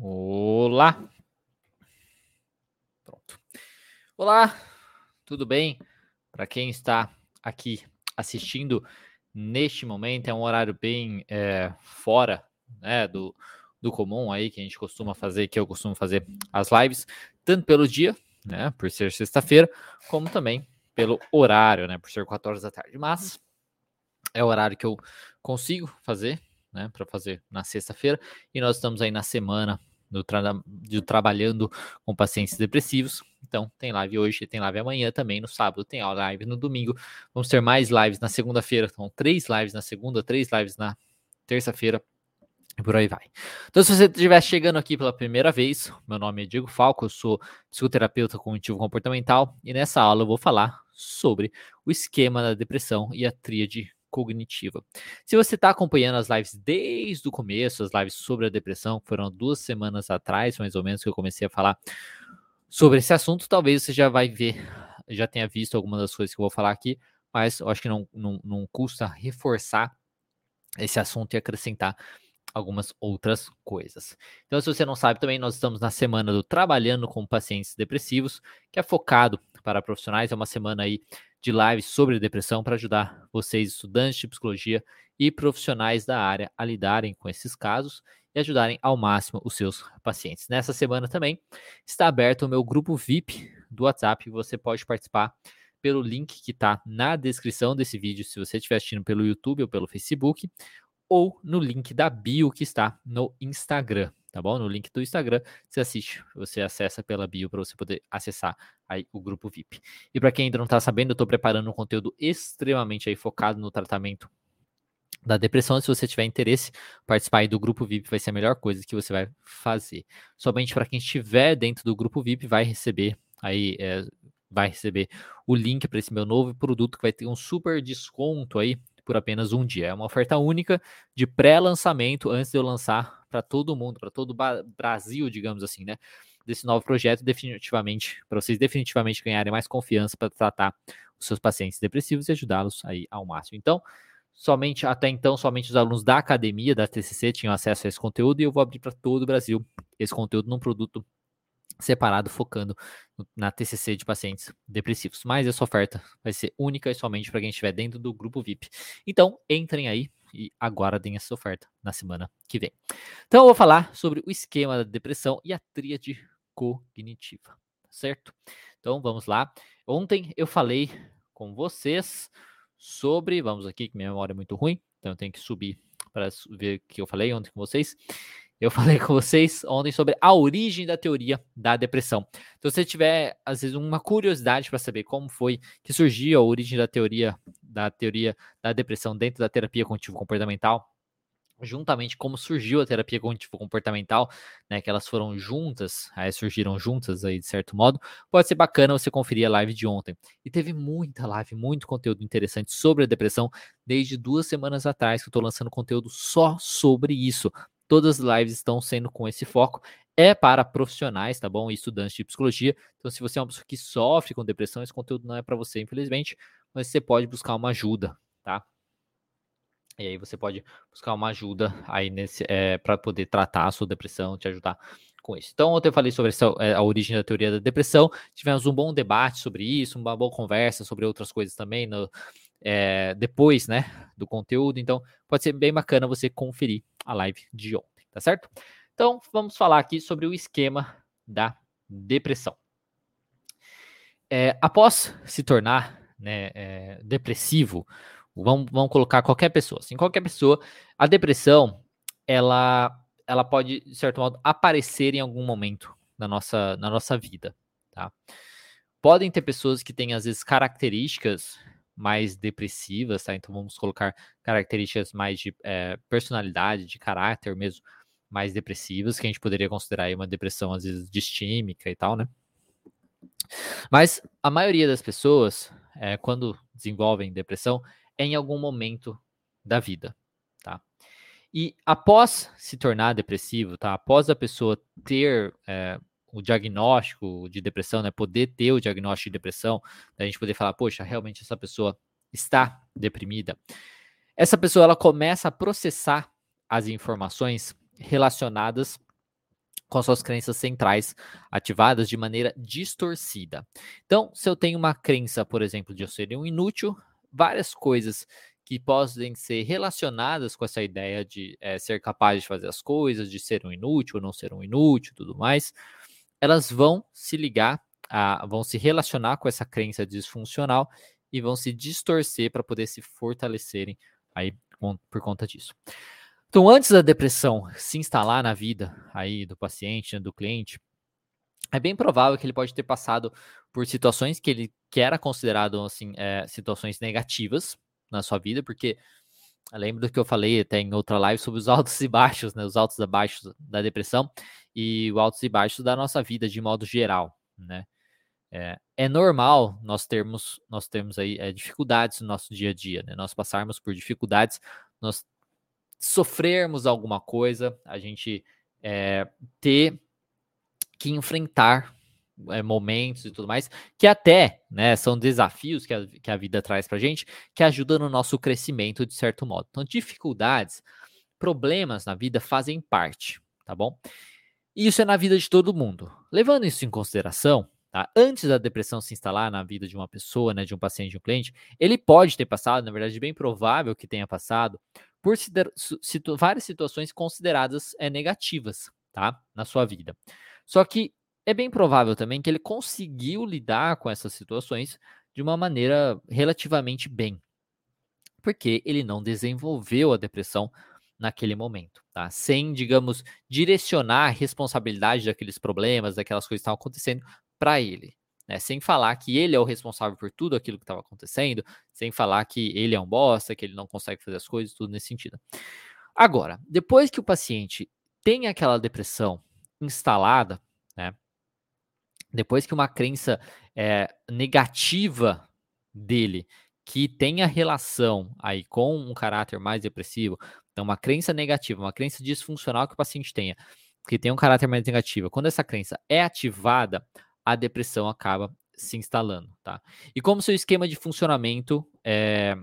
Olá. Pronto. Olá, tudo bem? Para quem está aqui assistindo neste momento, é um horário bem é, fora né, do, do comum aí que a gente costuma fazer, que eu costumo fazer as lives, tanto pelo dia, né, por ser sexta-feira, como também pelo horário, né, por ser 4 horas da tarde. Mas é o horário que eu consigo fazer, né, para fazer na sexta-feira, e nós estamos aí na semana do, tra do trabalhando com pacientes depressivos. Então, tem live hoje, tem live amanhã também, no sábado tem live no domingo. Vamos ter mais lives na segunda-feira, então três lives na segunda, três lives na terça-feira. E por aí vai. Então, se você estiver chegando aqui pela primeira vez, meu nome é Diego Falco, eu sou psicoterapeuta cognitivo comportamental e nessa aula eu vou falar sobre o esquema da depressão e a tríade cognitiva. Se você está acompanhando as lives desde o começo, as lives sobre a depressão, foram duas semanas atrás, mais ou menos, que eu comecei a falar sobre esse assunto, talvez você já vai ver, já tenha visto algumas das coisas que eu vou falar aqui, mas eu acho que não, não, não custa reforçar esse assunto e acrescentar algumas outras coisas. Então, se você não sabe também, nós estamos na semana do Trabalhando com Pacientes Depressivos, que é focado para profissionais, é uma semana aí de lives sobre depressão para ajudar vocês, estudantes de psicologia e profissionais da área, a lidarem com esses casos e ajudarem ao máximo os seus pacientes. Nessa semana também está aberto o meu grupo VIP do WhatsApp, você pode participar pelo link que está na descrição desse vídeo, se você estiver assistindo pelo YouTube ou pelo Facebook, ou no link da bio que está no Instagram tá bom? No link do Instagram, você assiste, você acessa pela bio para você poder acessar aí o grupo VIP. E para quem ainda não está sabendo, eu estou preparando um conteúdo extremamente aí focado no tratamento da depressão. Se você tiver interesse, participar aí do grupo VIP vai ser a melhor coisa que você vai fazer. Somente para quem estiver dentro do grupo VIP vai receber aí é, vai receber o link para esse meu novo produto que vai ter um super desconto aí por apenas um dia. É uma oferta única de pré-lançamento antes de eu lançar para todo mundo, para todo o Brasil, digamos assim, né? Desse novo projeto, definitivamente, para vocês definitivamente ganharem mais confiança para tratar os seus pacientes depressivos e ajudá-los aí ao máximo. Então, somente até então, somente os alunos da academia da TCC tinham acesso a esse conteúdo e eu vou abrir para todo o Brasil esse conteúdo num produto separado, focando na TCC de pacientes depressivos. Mas essa oferta vai ser única e somente para quem estiver dentro do grupo VIP. Então, entrem aí e aguardem essa oferta na semana que vem. Então, eu vou falar sobre o esquema da depressão e a tríade cognitiva, certo? Então, vamos lá. Ontem eu falei com vocês sobre, vamos aqui que minha memória é muito ruim, então eu tenho que subir para ver o que eu falei ontem com vocês. Eu falei com vocês ontem sobre a origem da teoria da depressão. Então, se você tiver, às vezes, uma curiosidade para saber como foi que surgiu a origem da teoria da teoria da depressão dentro da terapia cognitivo-comportamental, juntamente como surgiu a terapia cognitivo-comportamental, né, que elas foram juntas, aí surgiram juntas aí de certo modo, pode ser bacana você conferir a live de ontem. E teve muita live, muito conteúdo interessante sobre a depressão desde duas semanas atrás que eu estou lançando conteúdo só sobre isso. Todas as lives estão sendo com esse foco. É para profissionais, tá bom? E estudantes de psicologia. Então, se você é uma pessoa que sofre com depressão, esse conteúdo não é para você, infelizmente. Mas você pode buscar uma ajuda, tá? E aí você pode buscar uma ajuda aí nesse é, para poder tratar a sua depressão, te ajudar com isso. Então, ontem eu falei sobre essa, eh, a origem da teoria da depressão. Tivemos um bom debate sobre isso, uma boa conversa sobre outras coisas também no, é, depois, né, do conteúdo. Então, pode ser bem bacana você conferir a live de ontem, tá certo? Então, vamos falar aqui sobre o esquema da depressão. É, após se tornar né, é, depressivo, vamos, vamos colocar qualquer pessoa, assim, qualquer pessoa, a depressão, ela, ela pode, de certo modo, aparecer em algum momento na nossa, na nossa vida, tá? Podem ter pessoas que têm, às vezes, características mais depressivas, tá? Então vamos colocar características mais de é, personalidade, de caráter mesmo, mais depressivas, que a gente poderia considerar uma depressão às vezes distímica e tal, né? Mas a maioria das pessoas, é, quando desenvolvem depressão, é em algum momento da vida, tá? E após se tornar depressivo, tá? Após a pessoa ter é, o diagnóstico de depressão, né? Poder ter o diagnóstico de depressão, a gente poder falar, poxa, realmente essa pessoa está deprimida. Essa pessoa ela começa a processar as informações relacionadas com as suas crenças centrais ativadas de maneira distorcida. Então, se eu tenho uma crença, por exemplo, de eu ser um inútil, várias coisas que podem ser relacionadas com essa ideia de é, ser capaz de fazer as coisas, de ser um inútil ou não ser um inútil, tudo mais, elas vão se ligar, a, vão se relacionar com essa crença disfuncional e vão se distorcer para poder se fortalecerem aí por conta disso. Então, antes da depressão se instalar na vida aí do paciente, né, do cliente, é bem provável que ele pode ter passado por situações que ele que era considerado assim é, situações negativas, na sua vida, porque lembro do que eu falei até em outra live sobre os altos e baixos, né? Os altos e baixos da depressão e os altos e baixos da nossa vida de modo geral, né? É, é normal nós termos nós temos aí é, dificuldades no nosso dia a dia, né? Nós passarmos por dificuldades, nós sofrermos alguma coisa, a gente é, ter que enfrentar é, momentos e tudo mais, que até né, são desafios que a, que a vida traz para gente, que ajudam no nosso crescimento de certo modo. Então, dificuldades, problemas na vida fazem parte, tá bom? E isso é na vida de todo mundo. Levando isso em consideração, tá? antes da depressão se instalar na vida de uma pessoa, né, de um paciente, de um cliente, ele pode ter passado, na verdade, bem provável que tenha passado, por situ várias situações consideradas é, negativas, tá? Na sua vida. Só que é bem provável também que ele conseguiu lidar com essas situações de uma maneira relativamente bem, porque ele não desenvolveu a depressão naquele momento, tá? Sem, digamos, direcionar a responsabilidade daqueles problemas, daquelas coisas que estavam acontecendo para ele, né? Sem falar que ele é o responsável por tudo aquilo que estava acontecendo, sem falar que ele é um bosta, que ele não consegue fazer as coisas, tudo nesse sentido. Agora, depois que o paciente tem aquela depressão instalada, né? Depois que uma crença é, negativa dele, que tenha relação aí com um caráter mais depressivo, então uma crença negativa, uma crença disfuncional que o paciente tenha, que tem um caráter mais negativo, quando essa crença é ativada, a depressão acaba se instalando, tá? E como seu esquema de funcionamento é,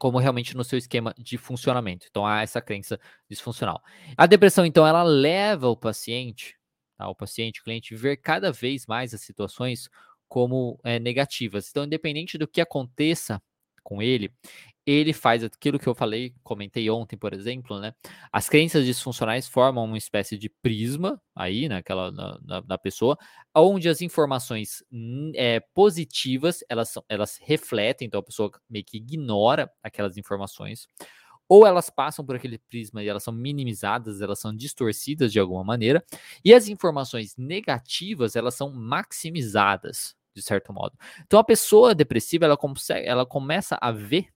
como realmente no seu esquema de funcionamento. Então há essa crença disfuncional. A depressão, então, ela leva o paciente tá? o paciente, o cliente, ver cada vez mais as situações como é, negativas. Então, independente do que aconteça com ele, ele faz aquilo que eu falei, comentei ontem, por exemplo, né? As crenças disfuncionais formam uma espécie de prisma aí, naquela né, na, na, pessoa, onde as informações é, positivas elas, elas refletem, então a pessoa meio que ignora aquelas informações ou elas passam por aquele prisma e elas são minimizadas, elas são distorcidas de alguma maneira, e as informações negativas, elas são maximizadas, de certo modo. Então a pessoa depressiva, ela, consegue, ela começa a ver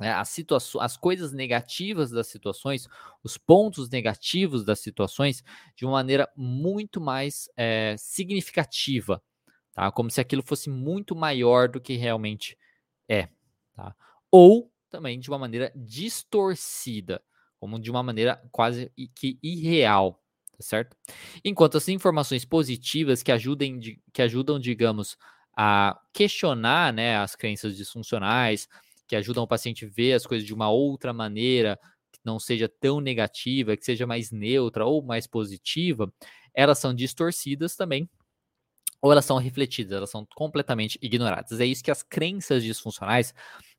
né, as, as coisas negativas das situações, os pontos negativos das situações, de uma maneira muito mais é, significativa, tá? Como se aquilo fosse muito maior do que realmente é, tá? Ou também de uma maneira distorcida, como de uma maneira quase que irreal, tá certo? Enquanto as informações positivas que ajudem, que ajudam, digamos, a questionar, né, as crenças disfuncionais, que ajudam o paciente a ver as coisas de uma outra maneira, que não seja tão negativa, que seja mais neutra ou mais positiva, elas são distorcidas também ou elas são refletidas, elas são completamente ignoradas. É isso que as crenças disfuncionais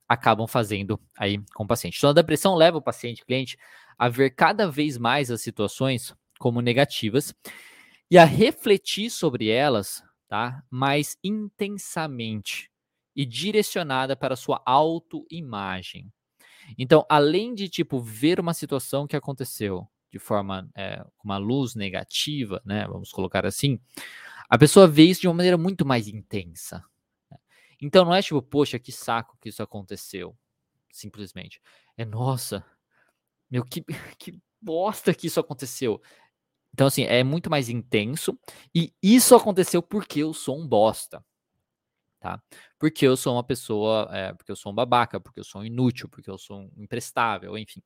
acabam fazendo aí com o paciente. Então, a depressão leva o paciente, cliente, a ver cada vez mais as situações como negativas e a refletir sobre elas, tá? Mais intensamente e direcionada para a sua autoimagem. Então, além de tipo ver uma situação que aconteceu de forma é, uma luz negativa, né? Vamos colocar assim, a pessoa vê isso de uma maneira muito mais intensa, então não é tipo, poxa, que saco que isso aconteceu. Simplesmente. É, nossa, meu, que, que bosta que isso aconteceu. Então, assim, é muito mais intenso. E isso aconteceu porque eu sou um bosta. Tá? Porque eu sou uma pessoa, é, porque eu sou um babaca, porque eu sou um inútil, porque eu sou um imprestável, enfim.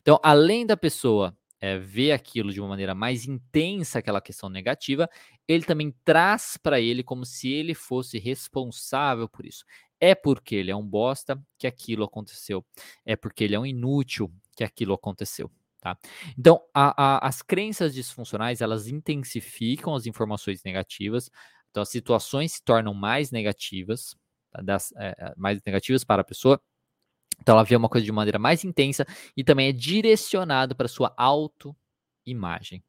Então, além da pessoa é, vê aquilo de uma maneira mais intensa, aquela questão negativa, ele também traz para ele como se ele fosse responsável por isso. É porque ele é um bosta que aquilo aconteceu. É porque ele é um inútil que aquilo aconteceu. Tá? Então, a, a, as crenças disfuncionais elas intensificam as informações negativas, então as situações se tornam mais negativas, tá? das, é, mais negativas para a pessoa. Então, ela vê uma coisa de maneira mais intensa e também é direcionado para sua autoimagem,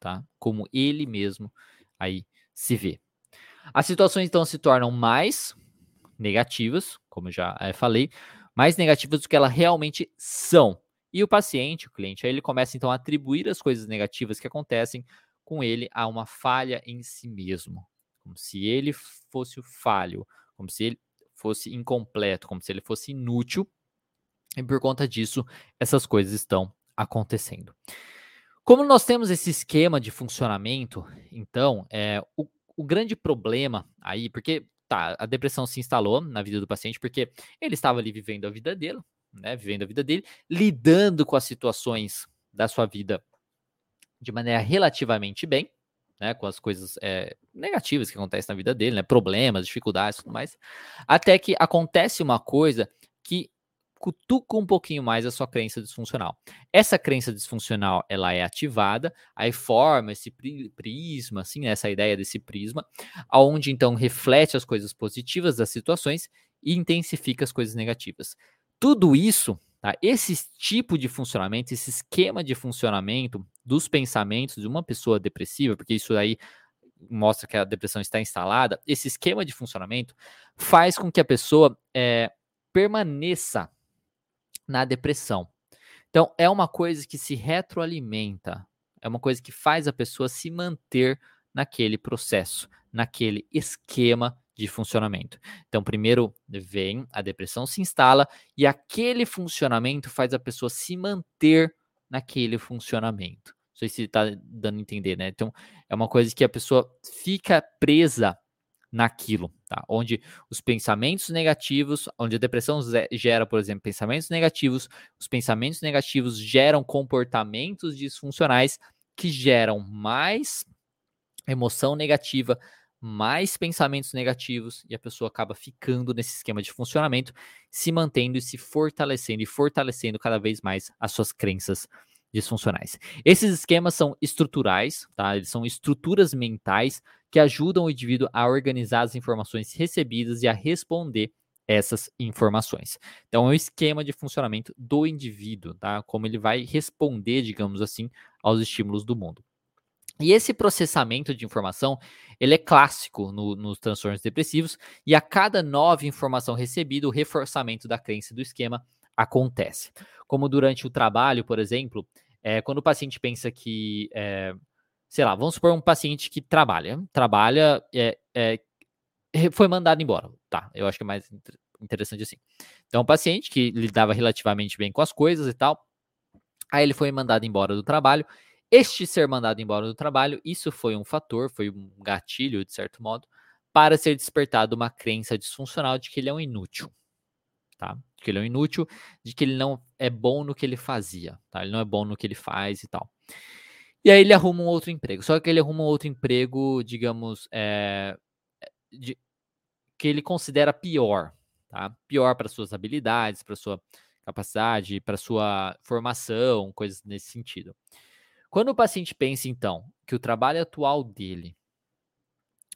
tá? Como ele mesmo aí se vê. As situações então se tornam mais negativas, como já é, falei, mais negativas do que elas realmente são. E o paciente, o cliente, aí ele começa então a atribuir as coisas negativas que acontecem com ele a uma falha em si mesmo, como se ele fosse o falho, como se ele fosse incompleto, como se ele fosse inútil. E por conta disso, essas coisas estão acontecendo. Como nós temos esse esquema de funcionamento, então, é, o, o grande problema aí, porque tá, a depressão se instalou na vida do paciente porque ele estava ali vivendo a vida dele, né, vivendo a vida dele, lidando com as situações da sua vida de maneira relativamente bem, né, com as coisas é, negativas que acontecem na vida dele, né, problemas, dificuldades, tudo mais, até que acontece uma coisa cutuca um pouquinho mais a sua crença disfuncional. Essa crença disfuncional, ela é ativada, aí forma esse prisma, assim, né, essa ideia desse prisma, aonde então reflete as coisas positivas das situações e intensifica as coisas negativas. Tudo isso, tá? Esse tipo de funcionamento, esse esquema de funcionamento dos pensamentos de uma pessoa depressiva, porque isso aí mostra que a depressão está instalada, esse esquema de funcionamento faz com que a pessoa é, permaneça na depressão. Então, é uma coisa que se retroalimenta, é uma coisa que faz a pessoa se manter naquele processo, naquele esquema de funcionamento. Então, primeiro vem, a depressão se instala e aquele funcionamento faz a pessoa se manter naquele funcionamento. Não sei se está dando a entender, né? Então, é uma coisa que a pessoa fica presa naquilo, tá? Onde os pensamentos negativos, onde a depressão gera, por exemplo, pensamentos negativos, os pensamentos negativos geram comportamentos disfuncionais que geram mais emoção negativa, mais pensamentos negativos e a pessoa acaba ficando nesse esquema de funcionamento, se mantendo e se fortalecendo e fortalecendo cada vez mais as suas crenças disfuncionais. Esses esquemas são estruturais, tá? Eles são estruturas mentais que ajudam o indivíduo a organizar as informações recebidas e a responder essas informações. Então, é um esquema de funcionamento do indivíduo, tá? Como ele vai responder, digamos assim, aos estímulos do mundo. E esse processamento de informação, ele é clássico no, nos transtornos depressivos, e a cada nova informação recebida, o reforçamento da crença do esquema acontece. Como durante o trabalho, por exemplo, é, quando o paciente pensa que é, sei lá, vamos supor um paciente que trabalha, trabalha, é, é, foi mandado embora. Tá, eu acho que é mais interessante assim. Então, um paciente que lidava relativamente bem com as coisas e tal, aí ele foi mandado embora do trabalho. Este ser mandado embora do trabalho, isso foi um fator, foi um gatilho, de certo modo, para ser despertado uma crença disfuncional de que ele é um inútil. Tá? De que ele é um inútil, de que ele não é bom no que ele fazia, tá? Ele não é bom no que ele faz e tal. E aí ele arruma um outro emprego. Só que ele arruma um outro emprego, digamos, é, de, que ele considera pior, tá? Pior para suas habilidades, para sua capacidade, para sua formação, coisas nesse sentido. Quando o paciente pensa, então, que o trabalho atual dele,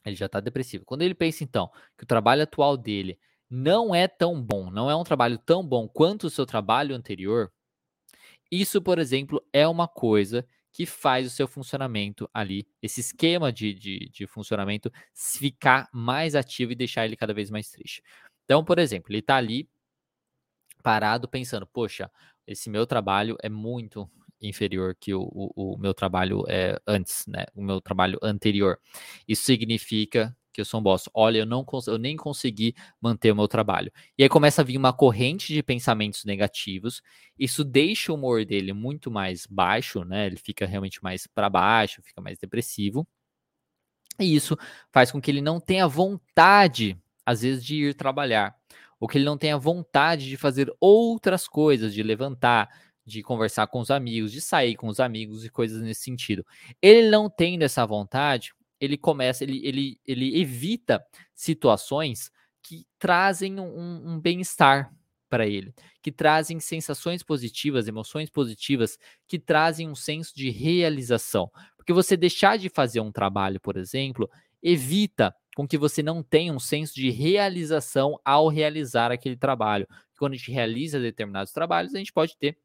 ele já está depressivo. Quando ele pensa, então, que o trabalho atual dele não é tão bom, não é um trabalho tão bom quanto o seu trabalho anterior, isso, por exemplo, é uma coisa que faz o seu funcionamento ali, esse esquema de, de, de funcionamento ficar mais ativo e deixar ele cada vez mais triste. Então, por exemplo, ele está ali parado pensando, poxa, esse meu trabalho é muito inferior que o, o, o, meu trabalho é antes, né? O meu trabalho anterior. Isso significa que eu sou um boss. Olha, eu não eu nem consegui manter o meu trabalho. E aí começa a vir uma corrente de pensamentos negativos. Isso deixa o humor dele muito mais baixo, né? Ele fica realmente mais para baixo, fica mais depressivo. E isso faz com que ele não tenha vontade, às vezes, de ir trabalhar, ou que ele não tenha vontade de fazer outras coisas, de levantar, de conversar com os amigos, de sair com os amigos e coisas nesse sentido. Ele não tendo essa vontade, ele começa, ele, ele, ele evita situações que trazem um, um bem-estar para ele, que trazem sensações positivas, emoções positivas, que trazem um senso de realização. Porque você deixar de fazer um trabalho, por exemplo, evita com que você não tenha um senso de realização ao realizar aquele trabalho. Quando a gente realiza determinados trabalhos, a gente pode ter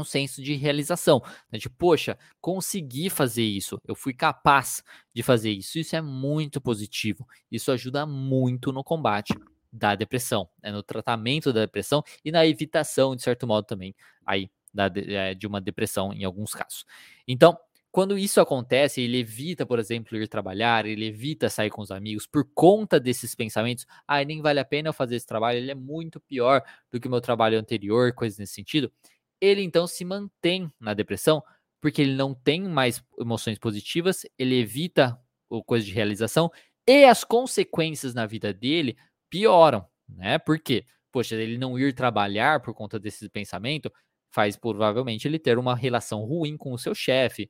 um senso de realização. Né? De, poxa, consegui fazer isso, eu fui capaz de fazer isso. Isso é muito positivo. Isso ajuda muito no combate da depressão, né? no tratamento da depressão e na evitação, de certo modo, também aí da, eh, de uma depressão em alguns casos. Então, quando isso acontece, ele evita, por exemplo, ir trabalhar, ele evita sair com os amigos por conta desses pensamentos. Ah, nem vale a pena eu fazer esse trabalho, ele é muito pior do que o meu trabalho anterior, coisas nesse sentido ele então se mantém na depressão porque ele não tem mais emoções positivas, ele evita coisa de realização e as consequências na vida dele pioram, né? Por quê? Poxa, ele não ir trabalhar por conta desse pensamento faz provavelmente ele ter uma relação ruim com o seu chefe,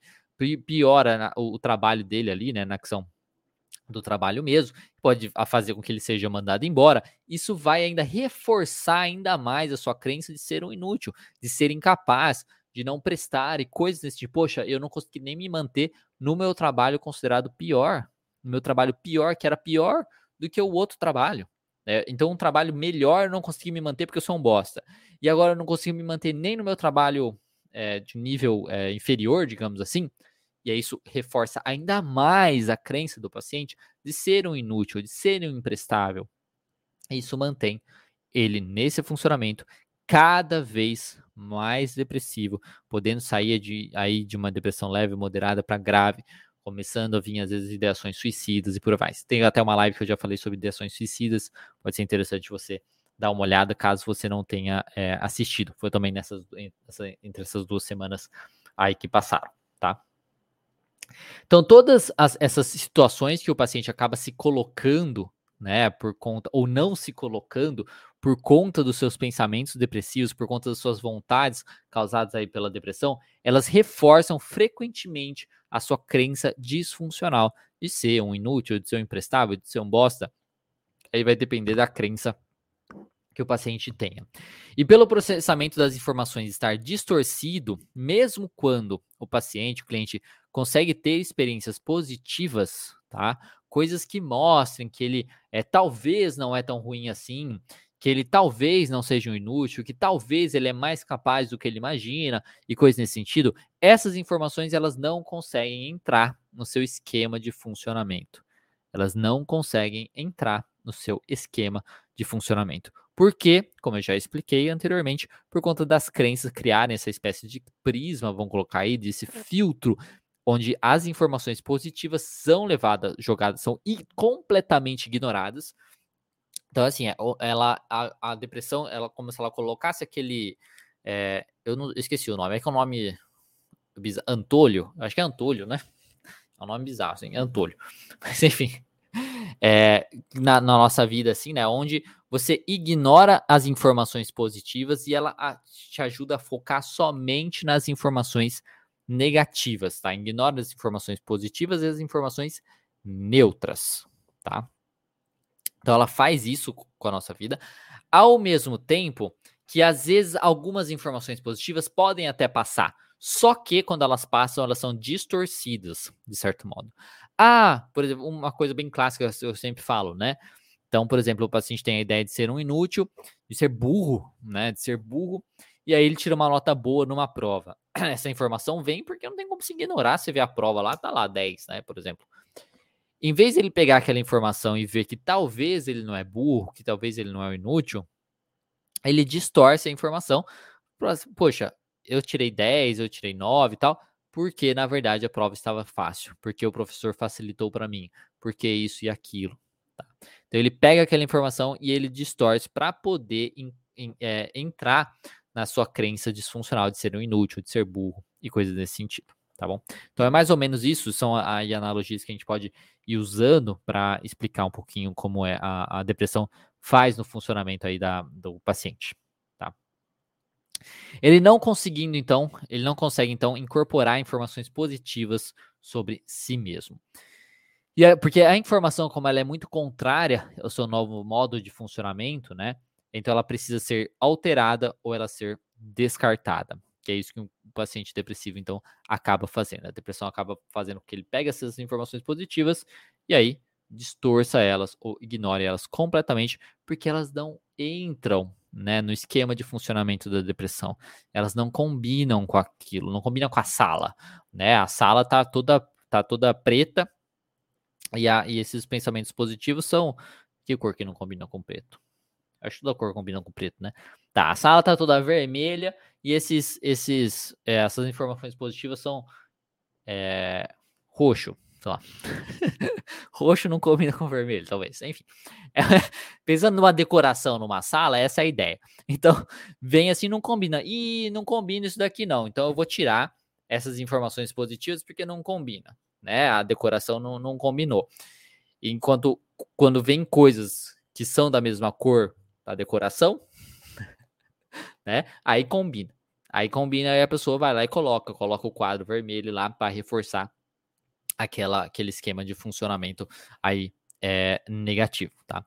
piora o trabalho dele ali, né, na ação do trabalho mesmo, pode fazer com que ele seja mandado embora. Isso vai ainda reforçar ainda mais a sua crença de ser um inútil, de ser incapaz, de não prestar e coisas desse tipo. Poxa, eu não consegui nem me manter no meu trabalho considerado pior, no meu trabalho pior, que era pior do que o outro trabalho. É, então, um trabalho melhor eu não consegui me manter porque eu sou um bosta. E agora eu não consigo me manter nem no meu trabalho é, de nível é, inferior, digamos assim, e aí isso reforça ainda mais a crença do paciente de ser um inútil, de ser um imprestável. Isso mantém ele nesse funcionamento cada vez mais depressivo, podendo sair de, aí de uma depressão leve, moderada para grave, começando a vir às vezes ideações suicidas e por vai. Tem até uma live que eu já falei sobre ideações suicidas, pode ser interessante você dar uma olhada caso você não tenha é, assistido. Foi também nessas entre essas duas semanas aí que passaram, tá? Então, todas as, essas situações que o paciente acaba se colocando, né, por conta, ou não se colocando, por conta dos seus pensamentos depressivos, por conta das suas vontades causadas aí pela depressão, elas reforçam frequentemente a sua crença disfuncional de ser um inútil, de ser um imprestável, de ser um bosta. Aí vai depender da crença que o paciente tenha. E pelo processamento das informações estar distorcido, mesmo quando o paciente, o cliente, consegue ter experiências positivas, tá? Coisas que mostrem que ele é talvez não é tão ruim assim, que ele talvez não seja um inútil, que talvez ele é mais capaz do que ele imagina e coisas nesse sentido. Essas informações elas não conseguem entrar no seu esquema de funcionamento. Elas não conseguem entrar no seu esquema de funcionamento. Porque, como eu já expliquei anteriormente, por conta das crenças criarem essa espécie de prisma, vamos colocar aí, desse filtro onde as informações positivas são levadas, jogadas, são completamente ignoradas. Então, assim, é, ela, a, a depressão, ela como se ela colocasse aquele. É, eu não esqueci o nome, é que é um nome. Antônio, acho que é Antônio, né? É um nome bizarro, assim, Antônio. Mas, enfim, é, na, na, nossa vida, assim, né? Onde você ignora as informações positivas e ela a, te ajuda a focar somente nas informações negativas, tá? Ignora as informações positivas e as informações neutras, tá? Então ela faz isso com a nossa vida, ao mesmo tempo que às vezes algumas informações positivas podem até passar, só que quando elas passam, elas são distorcidas, de certo modo. Ah, por exemplo, uma coisa bem clássica eu sempre falo, né? Então, por exemplo, o paciente tem a ideia de ser um inútil, de ser burro, né? De ser burro, e aí ele tira uma nota boa numa prova. Essa informação vem porque não tem como se ignorar. Você vê a prova lá, tá lá 10, né? Por exemplo. Em vez de ele pegar aquela informação e ver que talvez ele não é burro, que talvez ele não é inútil, ele distorce a informação. Poxa, eu tirei 10, eu tirei 9 e tal, porque na verdade a prova estava fácil, porque o professor facilitou para mim, porque isso e aquilo. Tá? Então ele pega aquela informação e ele distorce para poder é, entrar na sua crença disfuncional de ser um inútil, de ser burro e coisas desse sentido, tá bom? Então é mais ou menos isso, são aí analogias que a gente pode ir usando para explicar um pouquinho como é a, a, depressão faz no funcionamento aí da, do paciente, tá? Ele não conseguindo então, ele não consegue então incorporar informações positivas sobre si mesmo. E é, porque a informação, como ela é muito contrária ao seu novo modo de funcionamento, né? Então ela precisa ser alterada ou ela ser descartada. Que é isso que um paciente depressivo, então, acaba fazendo. A depressão acaba fazendo com que ele pegue essas informações positivas e aí distorça elas ou ignore elas completamente, porque elas não entram né, no esquema de funcionamento da depressão. Elas não combinam com aquilo, não combinam com a sala. Né? A sala tá toda, tá toda preta e, a, e esses pensamentos positivos são. Que cor que não combina com preto? Acho que toda cor combina com preto, né? Tá, a sala tá toda vermelha e esses, esses, é, essas informações positivas são é, roxo, sei lá. roxo não combina com vermelho, talvez. Enfim, é, pensando numa decoração numa sala, essa é a ideia. Então, vem assim, não combina. E não combina isso daqui não. Então, eu vou tirar essas informações positivas porque não combina, né? A decoração não, não combinou. Enquanto quando vem coisas que são da mesma cor da decoração, né? Aí combina. Aí combina e a pessoa vai lá e coloca, coloca o quadro vermelho lá para reforçar aquela, aquele esquema de funcionamento aí é, negativo, tá?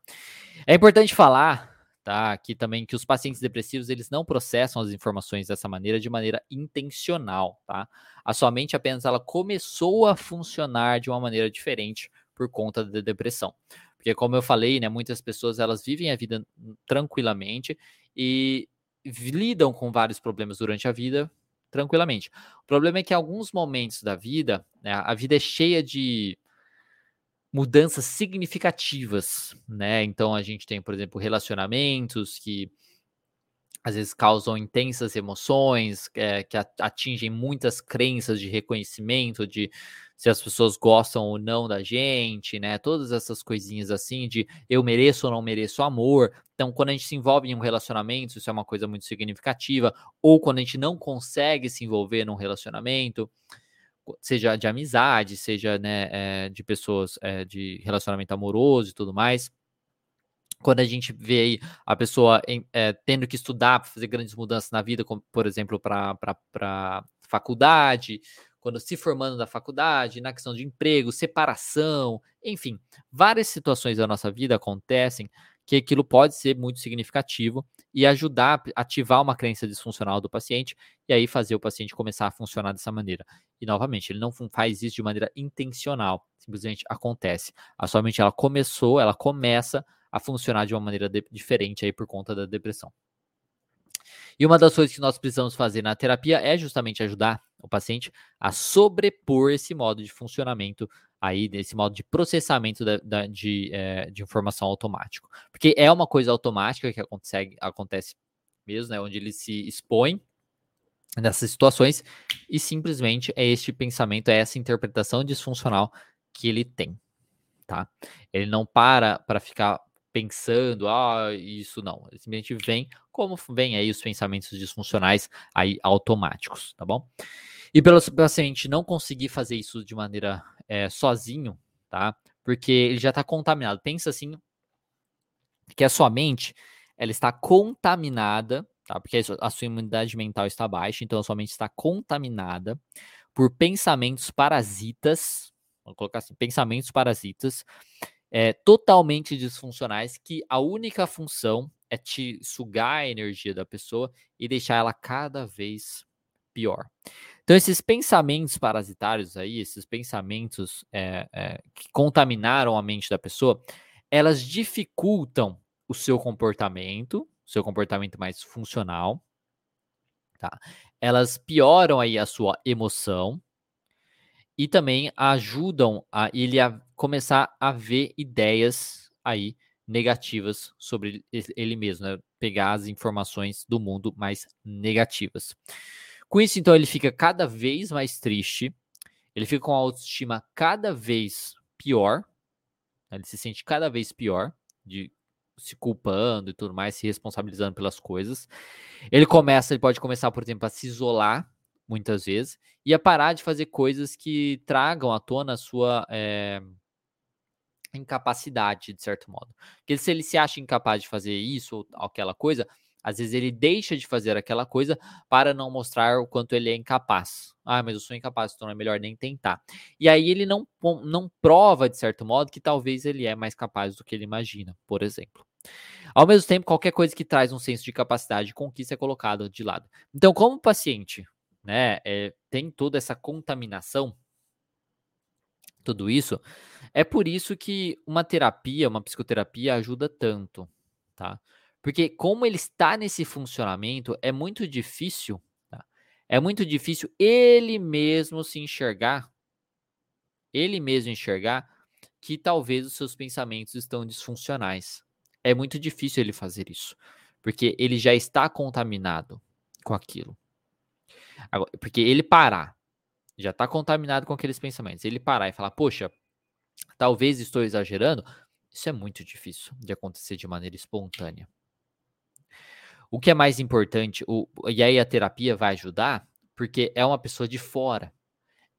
É importante falar, tá, aqui também que os pacientes depressivos eles não processam as informações dessa maneira de maneira intencional, tá? A sua mente apenas ela começou a funcionar de uma maneira diferente por conta da depressão. Porque como eu falei, né, muitas pessoas elas vivem a vida tranquilamente e lidam com vários problemas durante a vida tranquilamente. O problema é que em alguns momentos da vida, né, a vida é cheia de mudanças significativas, né? Então a gente tem, por exemplo, relacionamentos que às vezes causam intensas emoções, é, que atingem muitas crenças de reconhecimento, de se as pessoas gostam ou não da gente, né? Todas essas coisinhas assim de eu mereço ou não mereço amor. Então, quando a gente se envolve em um relacionamento, isso é uma coisa muito significativa, ou quando a gente não consegue se envolver num relacionamento, seja de amizade, seja né, é, de pessoas é, de relacionamento amoroso e tudo mais quando a gente vê aí a pessoa é, tendo que estudar para fazer grandes mudanças na vida, como por exemplo para faculdade, quando se formando da faculdade, na questão de emprego, separação, enfim, várias situações da nossa vida acontecem que aquilo pode ser muito significativo e ajudar a ativar uma crença disfuncional do paciente e aí fazer o paciente começar a funcionar dessa maneira. E novamente, ele não faz isso de maneira intencional, simplesmente acontece. A sua mente ela começou, ela começa a funcionar de uma maneira de, diferente aí por conta da depressão. E uma das coisas que nós precisamos fazer na terapia é justamente ajudar o paciente a sobrepor esse modo de funcionamento aí, desse modo de processamento da, da, de, é, de informação automático. Porque é uma coisa automática que acontece, acontece mesmo, né? Onde ele se expõe nessas situações e simplesmente é este pensamento, é essa interpretação disfuncional que ele tem, tá? Ele não para para ficar pensando, ah, isso não. Ele simplesmente vem como vem aí os pensamentos disfuncionais aí automáticos, tá bom? E pelo paciente não conseguir fazer isso de maneira é, sozinho, tá? Porque ele já está contaminado. Pensa assim, que a sua mente, ela está contaminada, tá? Porque a sua imunidade mental está baixa, então a sua mente está contaminada por pensamentos parasitas, vamos colocar assim, pensamentos parasitas, é, totalmente disfuncionais que a única função é te sugar a energia da pessoa e deixar ela cada vez pior. Então, esses pensamentos parasitários aí, esses pensamentos é, é, que contaminaram a mente da pessoa, elas dificultam o seu comportamento, seu comportamento mais funcional, tá? Elas pioram aí a sua emoção, e também ajudam a ele a começar a ver ideias aí negativas sobre ele mesmo, né? pegar as informações do mundo mais negativas. Com isso, então, ele fica cada vez mais triste, ele fica com a autoestima cada vez pior, né? ele se sente cada vez pior, de se culpando e tudo mais, se responsabilizando pelas coisas. Ele começa, ele pode começar, por exemplo, a se isolar muitas vezes, e a parar de fazer coisas que tragam à tona a sua é, incapacidade, de certo modo. Porque se ele se acha incapaz de fazer isso ou aquela coisa, às vezes ele deixa de fazer aquela coisa para não mostrar o quanto ele é incapaz. Ah, mas eu sou incapaz, então é melhor nem tentar. E aí ele não, não prova, de certo modo, que talvez ele é mais capaz do que ele imagina, por exemplo. Ao mesmo tempo, qualquer coisa que traz um senso de capacidade de conquista é colocado de lado. Então, como o paciente né, é, tem toda essa contaminação, tudo isso, é por isso que uma terapia, uma psicoterapia ajuda tanto, tá? Porque como ele está nesse funcionamento, é muito difícil, tá? é muito difícil ele mesmo se enxergar, ele mesmo enxergar que talvez os seus pensamentos estão disfuncionais. É muito difícil ele fazer isso, porque ele já está contaminado com aquilo. Agora, porque ele parar, já está contaminado com aqueles pensamentos, ele parar e falar, poxa, talvez estou exagerando, isso é muito difícil de acontecer de maneira espontânea. O que é mais importante, o, e aí a terapia vai ajudar, porque é uma pessoa de fora.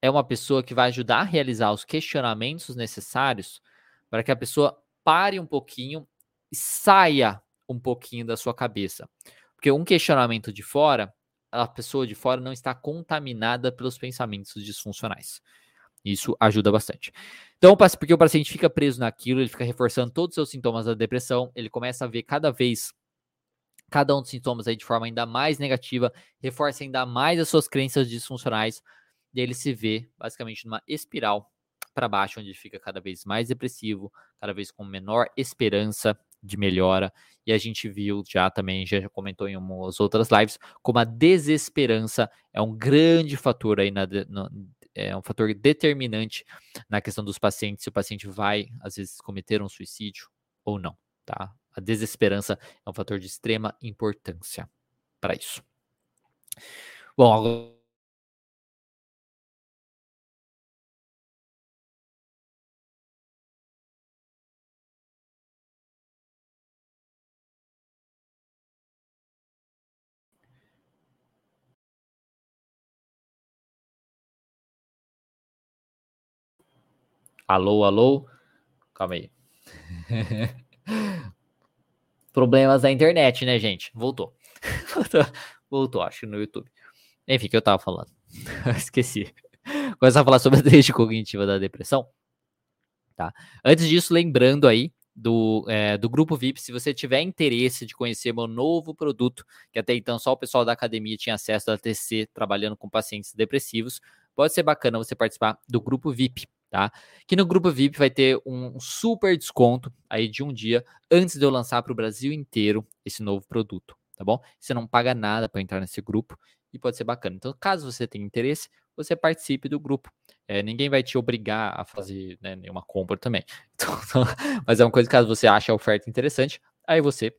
É uma pessoa que vai ajudar a realizar os questionamentos necessários para que a pessoa pare um pouquinho e saia um pouquinho da sua cabeça. Porque um questionamento de fora, a pessoa de fora não está contaminada pelos pensamentos disfuncionais. Isso ajuda bastante. Então, porque o paciente fica preso naquilo, ele fica reforçando todos os seus sintomas da depressão, ele começa a ver cada vez cada um dos sintomas aí de forma ainda mais negativa, reforça ainda mais as suas crenças disfuncionais, e ele se vê basicamente numa espiral para baixo, onde fica cada vez mais depressivo, cada vez com menor esperança de melhora. E a gente viu já também, já comentou em umas outras lives, como a desesperança é um grande fator aí na, no, é um fator determinante na questão dos pacientes, se o paciente vai, às vezes, cometer um suicídio ou não, tá? A desesperança é um fator de extrema importância para isso. Bom, agora. Alô, alô. Calma aí. Problemas da internet, né, gente? Voltou. Voltou, acho, no YouTube. Enfim, que eu tava falando? Esqueci. Começar a falar sobre a tríade cognitiva da depressão. Tá? Antes disso, lembrando aí do, é, do grupo VIP, se você tiver interesse de conhecer meu novo produto, que até então só o pessoal da academia tinha acesso da TC trabalhando com pacientes depressivos, pode ser bacana você participar do grupo VIP tá? Que no grupo VIP vai ter um super desconto aí de um dia antes de eu lançar para o Brasil inteiro esse novo produto, tá bom? Você não paga nada para entrar nesse grupo e pode ser bacana. Então, caso você tenha interesse, você participe do grupo. É, ninguém vai te obrigar a fazer né, nenhuma compra também. Então, mas é uma coisa que caso você ache a oferta interessante, aí você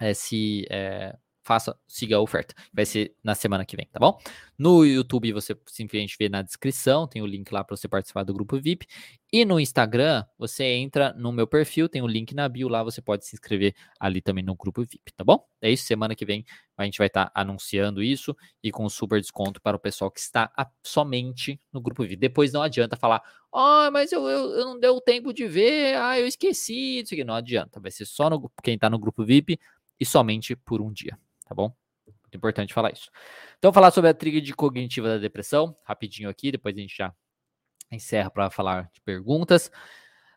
é, se é, faça, siga a oferta. Vai ser na semana que vem, tá bom? No YouTube você simplesmente vê na descrição, tem o link lá para você participar do grupo VIP. E no Instagram, você entra no meu perfil, tem o link na bio lá, você pode se inscrever ali também no grupo VIP, tá bom? É isso, semana que vem a gente vai estar tá anunciando isso e com super desconto para o pessoal que está somente no grupo VIP. Depois não adianta falar, ah, oh, mas eu, eu, eu, não deu tempo de ver, ah, eu esqueci, isso aqui. Não adianta, vai ser só no, quem está no grupo VIP e somente por um dia tá bom? Muito importante falar isso. Então, falar sobre a tríade cognitiva da depressão, rapidinho aqui, depois a gente já encerra para falar de perguntas.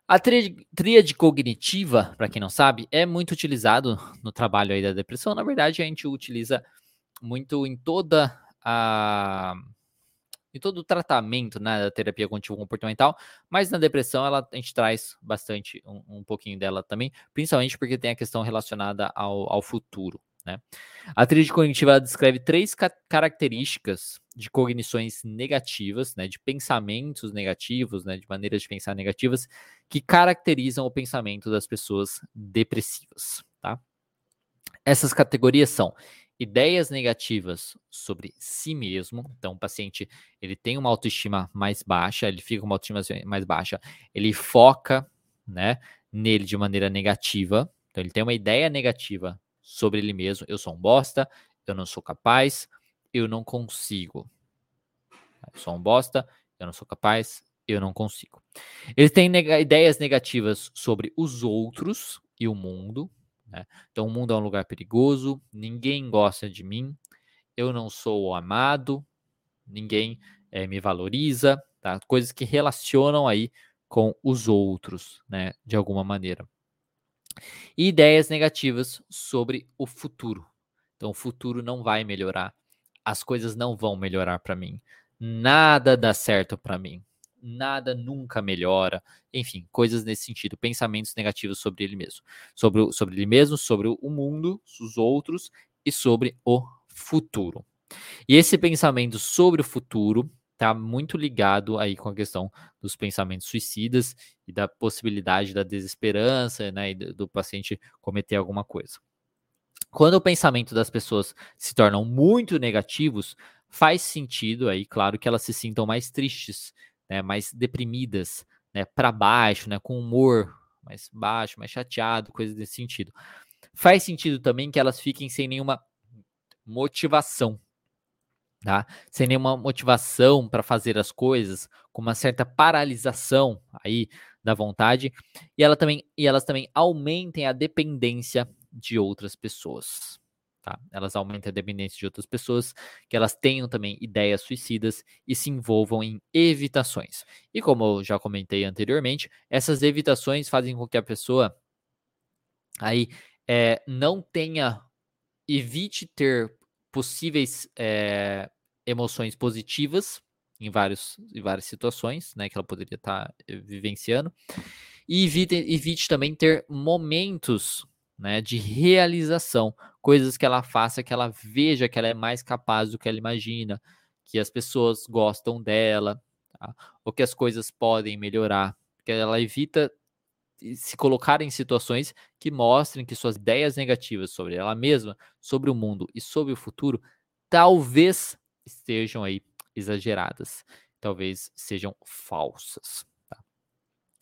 A tríade cognitiva, para quem não sabe, é muito utilizado no trabalho aí da depressão. Na verdade, a gente utiliza muito em toda a em todo o tratamento né, da terapia cognitivo comportamental, mas na depressão ela, a gente traz bastante um, um pouquinho dela também, principalmente porque tem a questão relacionada ao, ao futuro. Né? A tríade cognitiva descreve três ca características de cognições negativas, né, de pensamentos negativos, né, de maneiras de pensar negativas, que caracterizam o pensamento das pessoas depressivas. Tá? Essas categorias são ideias negativas sobre si mesmo. Então, o paciente ele tem uma autoestima mais baixa, ele fica com uma autoestima mais baixa, ele foca, né, nele de maneira negativa. Então, ele tem uma ideia negativa sobre ele mesmo. Eu sou um bosta, eu não sou capaz, eu não consigo. Eu sou um bosta, eu não sou capaz, eu não consigo. Ele tem neg ideias negativas sobre os outros e o mundo. Né? Então, o mundo é um lugar perigoso, ninguém gosta de mim, eu não sou amado, ninguém é, me valoriza, tá? Coisas que relacionam aí com os outros, né? De alguma maneira. E ideias negativas sobre o futuro. Então, o futuro não vai melhorar, as coisas não vão melhorar para mim, nada dá certo para mim, nada nunca melhora, enfim, coisas nesse sentido, pensamentos negativos sobre ele mesmo, sobre, sobre ele mesmo, sobre o mundo, os outros e sobre o futuro. E esse pensamento sobre o futuro está muito ligado aí com a questão dos pensamentos suicidas e da possibilidade da desesperança, né, e do paciente cometer alguma coisa. Quando o pensamento das pessoas se tornam muito negativos, faz sentido aí, claro, que elas se sintam mais tristes, né, mais deprimidas, né, para baixo, né, com humor mais baixo, mais chateado, coisas desse sentido. Faz sentido também que elas fiquem sem nenhuma motivação, tá? Sem nenhuma motivação para fazer as coisas, com uma certa paralisação aí da vontade, e, ela também, e elas também aumentem a dependência de outras pessoas. Tá? Elas aumentam a dependência de outras pessoas, que elas tenham também ideias suicidas e se envolvam em evitações. E como eu já comentei anteriormente, essas evitações fazem com que a pessoa aí é, não tenha, evite ter possíveis é, emoções positivas em, vários, em várias situações, né, que ela poderia estar tá vivenciando, e evite, evite também ter momentos né, de realização, coisas que ela faça, que ela veja que ela é mais capaz do que ela imagina, que as pessoas gostam dela, tá? ou que as coisas podem melhorar, que ela evita se colocar em situações que mostrem que suas ideias negativas sobre ela mesma, sobre o mundo e sobre o futuro, talvez estejam aí exageradas, talvez sejam falsas.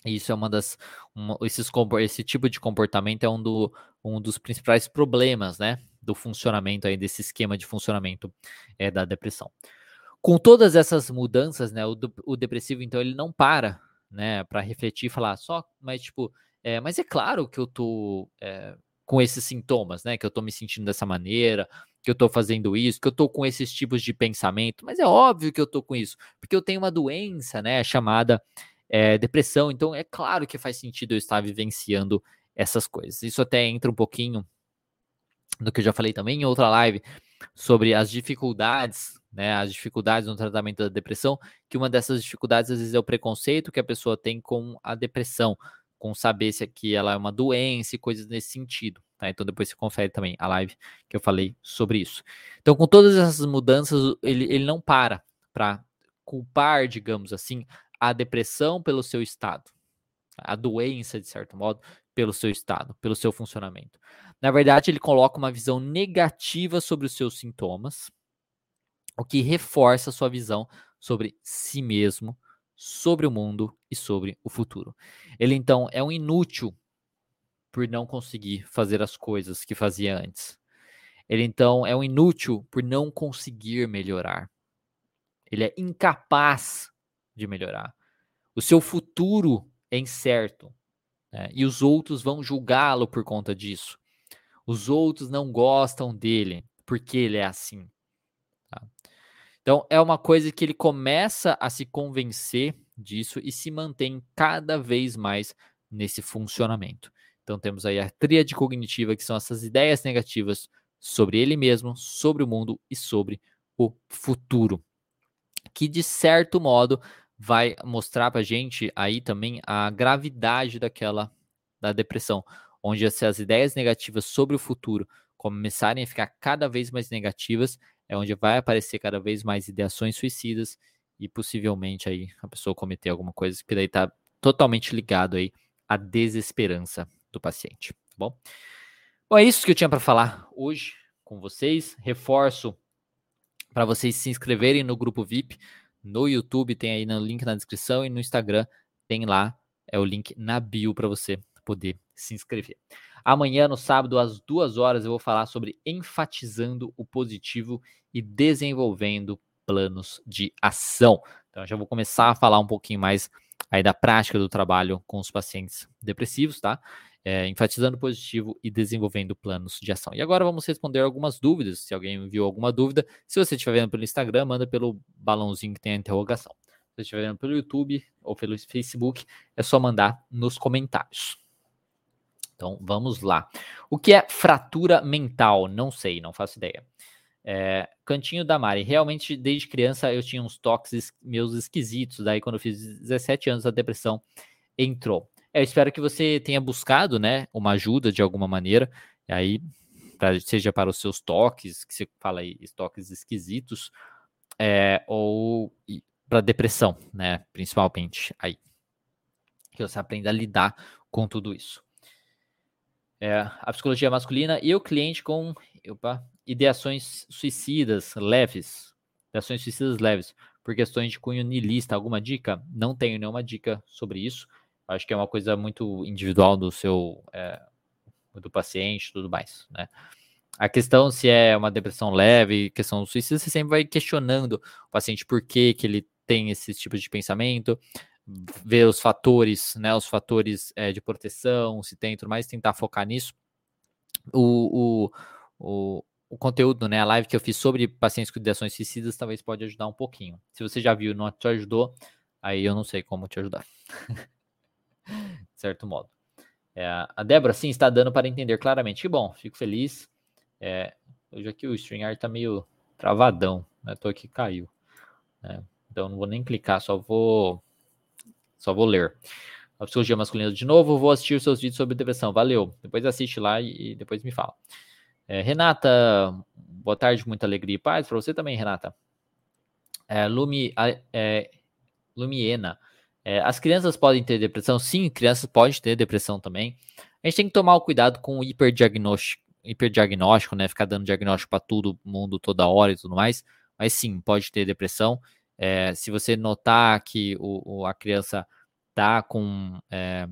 Isso é uma das. Uma, esses, esse tipo de comportamento é um, do, um dos principais problemas, né? Do funcionamento aí, desse esquema de funcionamento é, da depressão. Com todas essas mudanças, né? O, o depressivo, então, ele não para, né? Para refletir e falar só, mas tipo, é, mas é claro que eu tô é, com esses sintomas, né? Que eu tô me sentindo dessa maneira, que eu tô fazendo isso, que eu tô com esses tipos de pensamento, mas é óbvio que eu tô com isso, porque eu tenho uma doença, né? Chamada é, depressão. Então, é claro que faz sentido eu estar vivenciando essas coisas. Isso até entra um pouquinho no que eu já falei também em outra live sobre as dificuldades, né, as dificuldades no tratamento da depressão, que uma dessas dificuldades às vezes é o preconceito que a pessoa tem com a depressão, com saber se aqui ela é uma doença e coisas nesse sentido, tá? Então depois você confere também a live que eu falei sobre isso. Então com todas essas mudanças, ele, ele não para para culpar, digamos assim, a depressão pelo seu estado, a doença, de certo modo, pelo seu estado, pelo seu funcionamento. Na verdade, ele coloca uma visão negativa sobre os seus sintomas, o que reforça sua visão sobre si mesmo, sobre o mundo e sobre o futuro. Ele então é um inútil por não conseguir fazer as coisas que fazia antes. Ele então é um inútil por não conseguir melhorar. Ele é incapaz de melhorar. O seu futuro é incerto né? e os outros vão julgá-lo por conta disso. Os outros não gostam dele porque ele é assim. Então é uma coisa que ele começa a se convencer disso e se mantém cada vez mais nesse funcionamento. Então temos aí a tríade cognitiva, que são essas ideias negativas sobre ele mesmo, sobre o mundo e sobre o futuro, que de certo modo vai mostrar para gente aí também a gravidade daquela da depressão, onde se as ideias negativas sobre o futuro começarem a ficar cada vez mais negativas, é onde vai aparecer cada vez mais ideações suicidas e possivelmente aí a pessoa cometer alguma coisa que daí está totalmente ligado aí à desesperança do paciente, tá bom? Bom, é isso que eu tinha para falar hoje com vocês. Reforço para vocês se inscreverem no grupo VIP no YouTube tem aí no link na descrição e no Instagram tem lá é o link na bio para você poder se inscrever. Amanhã, no sábado, às duas horas, eu vou falar sobre enfatizando o positivo e desenvolvendo planos de ação. Então, já vou começar a falar um pouquinho mais aí da prática do trabalho com os pacientes depressivos, tá? é, enfatizando o positivo e desenvolvendo planos de ação. E agora vamos responder algumas dúvidas. Se alguém enviou alguma dúvida, se você estiver vendo pelo Instagram, manda pelo balãozinho que tem a interrogação. Se você estiver vendo pelo YouTube ou pelo Facebook, é só mandar nos comentários. Então vamos lá. O que é fratura mental? Não sei, não faço ideia. É, cantinho da Mari. Realmente, desde criança eu tinha uns toques meus esquisitos. Daí, quando eu fiz 17 anos, a depressão entrou. É, eu espero que você tenha buscado, né, uma ajuda de alguma maneira. E aí, pra, seja para os seus toques, que você fala aí, toques esquisitos, é, ou para depressão, né, principalmente aí. Que você aprenda a lidar com tudo isso. É, a psicologia masculina e o cliente com opa, ideações suicidas leves. Ideações suicidas leves. Por questões de cunho niilista. Alguma dica? Não tenho nenhuma dica sobre isso. Acho que é uma coisa muito individual do seu é, do paciente tudo mais, né? A questão se é uma depressão leve, questão do suicídio, você sempre vai questionando o paciente por que, que ele tem esse tipo de pensamento, ver os fatores, né, os fatores é, de proteção, se tem tudo mais, tentar focar nisso. O, o, o, o, conteúdo, né, a live que eu fiz sobre pacientes com ideações suicidas talvez pode ajudar um pouquinho. Se você já viu e não te ajudou, aí eu não sei como te ajudar. de certo modo. É, a Débora, sim, está dando para entender claramente. Que bom, fico feliz. É, hoje aqui o StreamYard está meio travadão, né? Tô aqui caiu. Né? Então não vou nem clicar, só vou só vou ler. A psicologia masculina de novo, vou assistir os seus vídeos sobre depressão. Valeu. Depois assiste lá e, e depois me fala. É, Renata, boa tarde, muita alegria e paz. Para você também, Renata. É, Lumi, é, Lumiena, é, as crianças podem ter depressão? Sim, crianças podem ter depressão também. A gente tem que tomar o cuidado com o hiperdiagnóstico, hiperdiagnóstico, né? Ficar dando diagnóstico para todo mundo toda hora e tudo mais. Mas sim, pode ter depressão. É, se você notar que o, o, a criança tá com. É,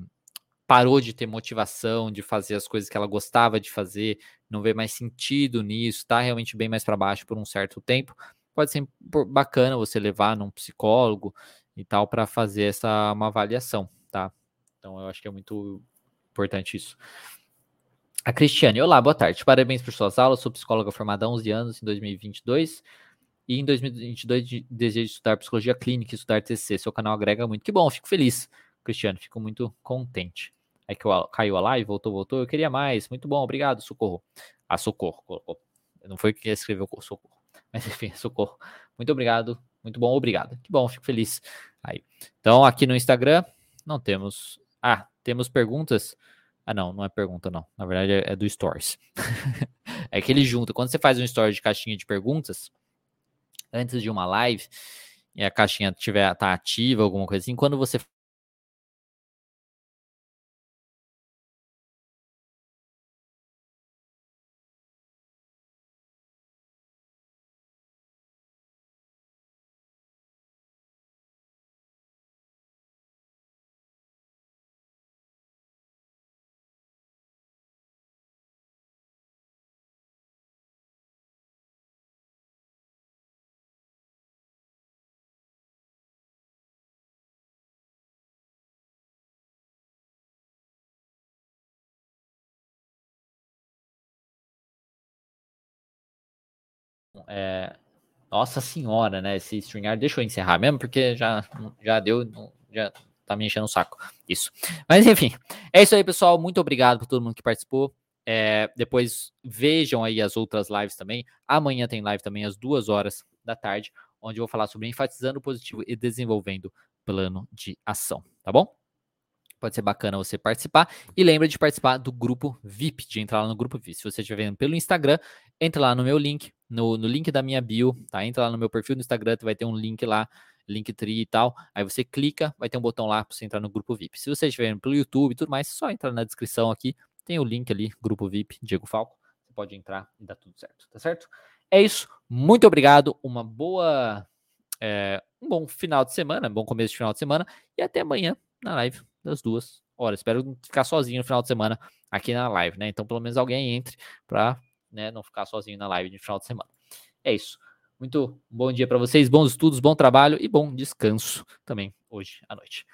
parou de ter motivação de fazer as coisas que ela gostava de fazer, não vê mais sentido nisso, está realmente bem mais para baixo por um certo tempo, pode ser bacana você levar num psicólogo e tal para fazer essa uma avaliação, tá? Então eu acho que é muito importante isso. A Cristiane, olá, boa tarde. Parabéns por suas aulas. Sou psicóloga formada há 11 anos em 2022 e em 2022 desejo estudar psicologia clínica e estudar TCC. Seu canal agrega muito. Que bom, fico feliz, Cristiano, fico muito contente. É que caiu a live, voltou, voltou. Eu queria mais. Muito bom, obrigado, Socorro. Ah, Socorro, colocou. Não foi que escreveu Socorro. Mas enfim, Socorro. Muito obrigado, muito bom, obrigado. Que bom, fico feliz. Aí. Então, aqui no Instagram, não temos. Ah, temos perguntas. Ah, não, não é pergunta, não. Na verdade, é, é do Stories. é que ele junta. Quando você faz um story de caixinha de perguntas, antes de uma live e a caixinha tiver tá ativa, alguma coisa assim, quando você É, nossa senhora, né? Esse StreamYard. Deixa eu encerrar mesmo, porque já, já deu, já tá me enchendo o saco. Isso. Mas enfim, é isso aí, pessoal. Muito obrigado por todo mundo que participou. É, depois vejam aí as outras lives também. Amanhã tem live também às duas horas da tarde, onde eu vou falar sobre enfatizando o positivo e desenvolvendo plano de ação, tá bom? pode ser bacana você participar. E lembra de participar do grupo VIP, de entrar lá no grupo VIP. Se você estiver vendo pelo Instagram, entra lá no meu link, no, no link da minha bio, tá? Entra lá no meu perfil no Instagram, vai ter um link lá, Linktree e tal. Aí você clica, vai ter um botão lá para você entrar no grupo VIP. Se você estiver pelo YouTube e tudo mais, é só entrar na descrição aqui, tem o link ali, grupo VIP, Diego Falco. Você pode entrar e dá tudo certo, tá certo? É isso. Muito obrigado. Uma boa. É, um bom final de semana, bom começo de final de semana. E até amanhã na live das duas horas. Espero ficar sozinho no final de semana aqui na live, né? Então, pelo menos alguém entre para né, não ficar sozinho na live de final de semana. É isso. Muito bom dia para vocês, bons estudos, bom trabalho e bom descanso também hoje à noite.